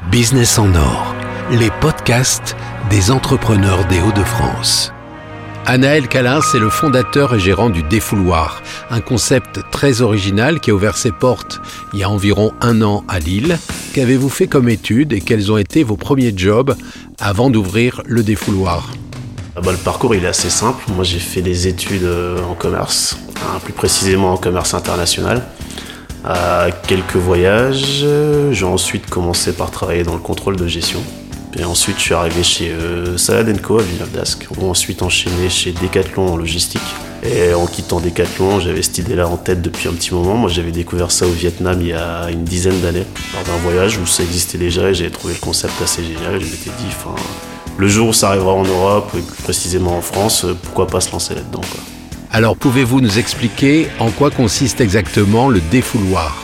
Business en or, les podcasts des entrepreneurs des Hauts-de-France. Anaël Calins est le fondateur et gérant du Défouloir, un concept très original qui a ouvert ses portes il y a environ un an à Lille. Qu'avez-vous fait comme études et quels ont été vos premiers jobs avant d'ouvrir le Défouloir? Ah bah, le parcours il est assez simple. Moi j'ai fait des études euh, en commerce, hein, plus précisément en commerce international. À quelques voyages, j'ai ensuite commencé par travailler dans le contrôle de gestion. Et ensuite, je suis arrivé chez euh, Salad Co à Villeneuve d'Ascq, où ensuite enchaîné chez Decathlon en logistique. Et en quittant Decathlon, j'avais cette idée-là en tête depuis un petit moment. Moi, j'avais découvert ça au Vietnam il y a une dizaine d'années, lors d'un voyage où ça existait déjà et j'avais trouvé le concept assez génial. je m'étais dit, le jour où ça arrivera en Europe, et plus précisément en France, pourquoi pas se lancer là-dedans, alors pouvez-vous nous expliquer en quoi consiste exactement le défouloir?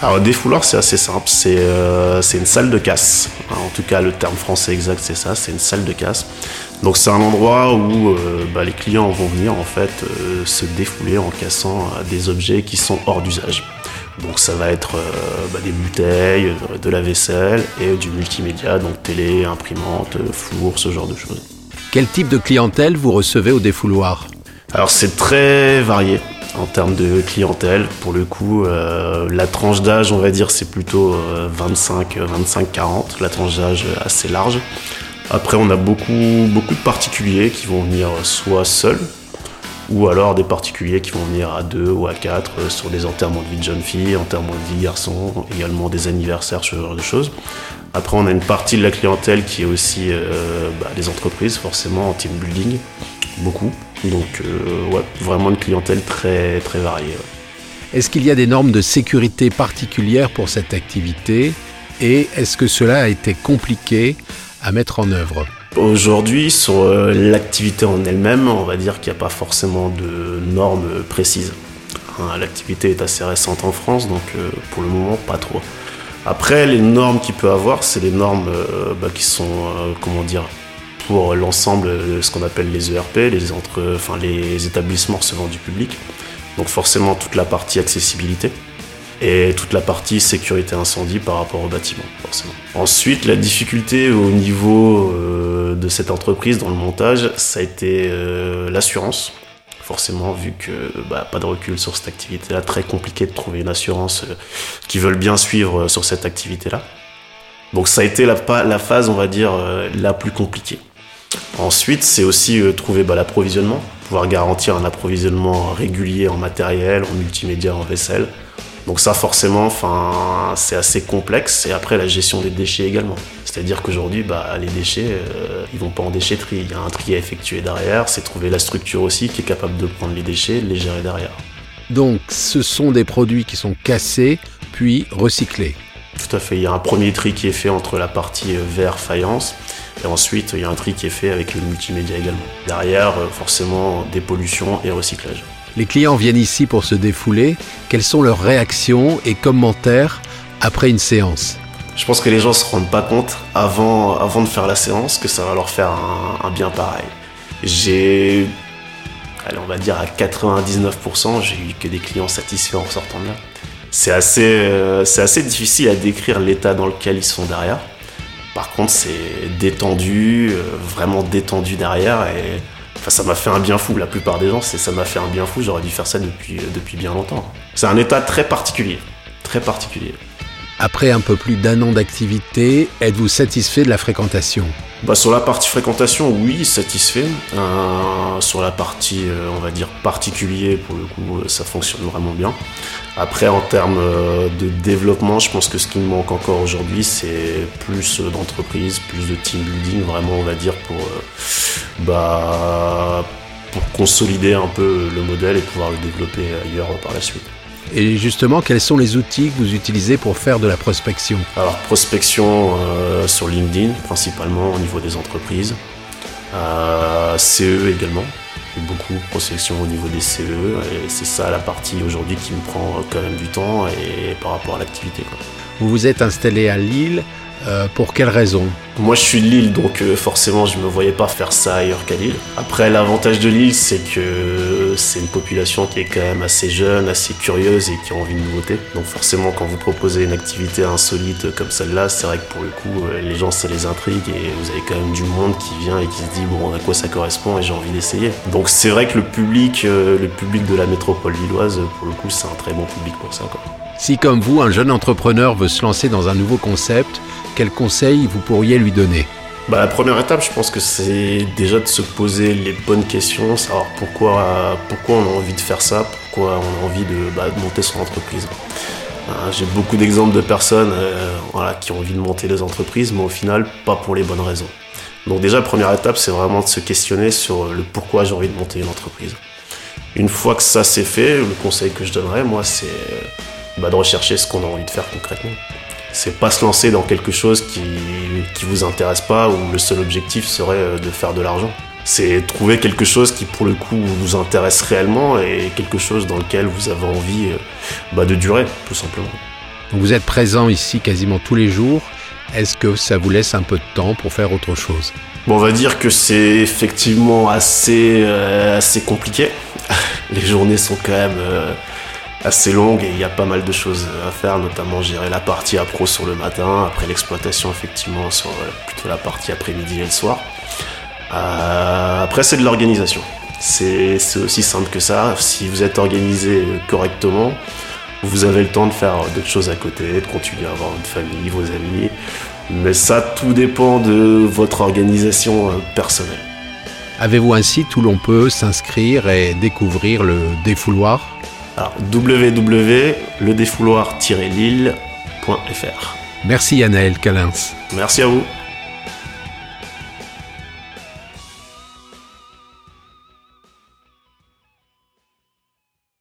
Alors, le défouloir, c'est assez simple. Euh, c'est une salle de casse. En tout cas, le terme français exact, c'est ça. C'est une salle de casse. Donc, c'est un endroit où euh, bah, les clients vont venir en fait euh, se défouler en cassant des objets qui sont hors d'usage. Donc, ça va être bah, des bouteilles, de la vaisselle et du multimédia, donc télé, imprimante, four, ce genre de choses. Quel type de clientèle vous recevez au défouloir? Alors c'est très varié en termes de clientèle. Pour le coup, euh, la tranche d'âge, on va dire, c'est plutôt 25, 25, 40. La tranche d'âge assez large. Après, on a beaucoup, beaucoup de particuliers qui vont venir soit seuls, ou alors des particuliers qui vont venir à deux ou à quatre euh, sur des enterrements de vie de jeunes filles, enterrements de vie de garçons, également des anniversaires, ce genre de choses. Après, on a une partie de la clientèle qui est aussi euh, bah, entreprises, forcément en team building, beaucoup. Donc, euh, ouais, vraiment une clientèle très, très variée. Est-ce qu'il y a des normes de sécurité particulières pour cette activité et est-ce que cela a été compliqué à mettre en œuvre? Aujourd'hui, sur euh, l'activité en elle-même, on va dire qu'il n'y a pas forcément de normes précises. Hein, l'activité est assez récente en France, donc euh, pour le moment, pas trop. Après, les normes qu'il peut avoir, c'est les normes bah, qui sont, comment dire, pour l'ensemble de ce qu'on appelle les ERP, les, entre, enfin, les établissements recevant du public. Donc forcément toute la partie accessibilité et toute la partie sécurité incendie par rapport au bâtiment. Ensuite, la difficulté au niveau euh, de cette entreprise dans le montage, ça a été euh, l'assurance. Forcément, vu que bah, pas de recul sur cette activité-là, très compliqué de trouver une assurance euh, qui veulent bien suivre sur cette activité-là. Donc ça a été la phase, on va dire, la plus compliquée. Ensuite, c'est aussi euh, trouver bah, l'approvisionnement, pouvoir garantir un approvisionnement régulier en matériel, en multimédia, en vaisselle. Donc ça, forcément, c'est assez complexe. Et après, la gestion des déchets également. C'est-à-dire qu'aujourd'hui, bah, les déchets, euh, ils vont pas en déchetterie. Il y a un tri à effectuer derrière. C'est trouver la structure aussi qui est capable de prendre les déchets, les gérer derrière. Donc, ce sont des produits qui sont cassés puis recyclés. Tout à fait. Il y a un premier tri qui est fait entre la partie euh, verre faïence et ensuite il y a un tri qui est fait avec le multimédia également. Derrière, euh, forcément, dépollution et recyclage. Les clients viennent ici pour se défouler. Quelles sont leurs réactions et commentaires après une séance Je pense que les gens ne se rendent pas compte avant, avant de faire la séance que ça va leur faire un, bien pareil. J'ai, allez, on va dire à 99%, j'ai eu que des clients satisfaits en sortant de là c'est assez, euh, c'est assez difficile à décrire l'état dans lequel ils sont derrière. Par contre, c'est détendu, euh, vraiment détendu derrière. Et ça m'a fait un bien fou. La plupart des gens, ça m'a fait un bien fou. J'aurais dû faire ça depuis, euh, depuis bien longtemps. C'est un état très particulier. Très particulier. Après un peu plus d'un an d'activité, êtes-vous satisfait de la fréquentation? Bah, Sur la partie fréquentation, oui, satisfait. Euh, sur la partie, euh, on va dire, particulier, pour le coup, euh, ça fonctionne vraiment bien. Après, en termes de développement, je pense que ce qui me manque encore aujourd'hui, c'est plus d'entreprise, plus de team building, vraiment, on va dire, pour, bah, pour consolider un peu le modèle et pouvoir le développer ailleurs par la suite. Et justement, quels sont les outils que vous utilisez pour faire de la prospection Alors, prospection euh, sur LinkedIn, principalement au niveau des entreprises. Euh, CE également. Beaucoup de prospection au niveau des CE. Et c'est ça la partie aujourd'hui qui me prend quand même du temps et par rapport à l'activité. Vous vous êtes installé à Lille. Euh, pour quelle raison Moi je suis de Lille donc forcément je ne me voyais pas faire ça ailleurs qu'à Lille. Après l'avantage de Lille c'est que c'est une population qui est quand même assez jeune, assez curieuse et qui a envie de nouveautés. Donc forcément, quand vous proposez une activité insolite comme celle-là, c'est vrai que pour le coup, euh, les gens, ça les intrigue et vous avez quand même du monde qui vient et qui se dit bon, à quoi ça correspond et j'ai envie d'essayer. Donc c'est vrai que le public, euh, le public de la métropole lilloise, pour le coup, c'est un très bon public pour ça. Quoi. Si comme vous, un jeune entrepreneur veut se lancer dans un nouveau concept, quels conseils vous pourriez lui donner? Bah, la première étape, je pense que c'est déjà de se poser les bonnes questions, savoir pourquoi, pourquoi on a envie de faire ça, pourquoi on a envie de, bah, monter son entreprise. Euh, j'ai beaucoup d'exemples de personnes euh, voilà, qui ont envie de monter des entreprises, mais au final, pas pour les bonnes raisons. Donc déjà, première étape, c'est vraiment de se questionner sur le pourquoi j'ai envie de monter une entreprise. Une fois que ça c'est fait, le conseil que je donnerais, moi, c'est bah, de rechercher ce qu'on a envie de faire concrètement. C'est pas se lancer dans quelque chose qui, qui vous intéresse pas où le seul objectif serait euh, de faire de l'argent. C'est trouver quelque chose qui pour le coup vous intéresse réellement et quelque chose dans lequel vous avez envie euh, bah, de durer tout simplement. Vous êtes présent ici quasiment tous les jours. Est-ce que ça vous laisse un peu de temps pour faire autre chose? Bon, On va dire que c'est effectivement assez, euh, assez compliqué. Les journées sont quand même assez longue et il y a pas mal de choses à faire, notamment gérer la partie appro sur le matin, après l'exploitation effectivement sur euh, plutôt la partie après-midi et le soir. Euh, après c'est de l'organisation. C'est aussi simple que ça. Si vous êtes organisé correctement, vous avez le temps de faire d'autres choses à côté, de continuer à avoir votre famille, vos amis. Mais ça, tout dépend de votre organisation euh, personnelle. Avez-vous un site où l'on peut s'inscrire et découvrir le défouloir? Alors, www.ledefouloir-lille.fr. Merci Yanaël Calins. Merci à vous.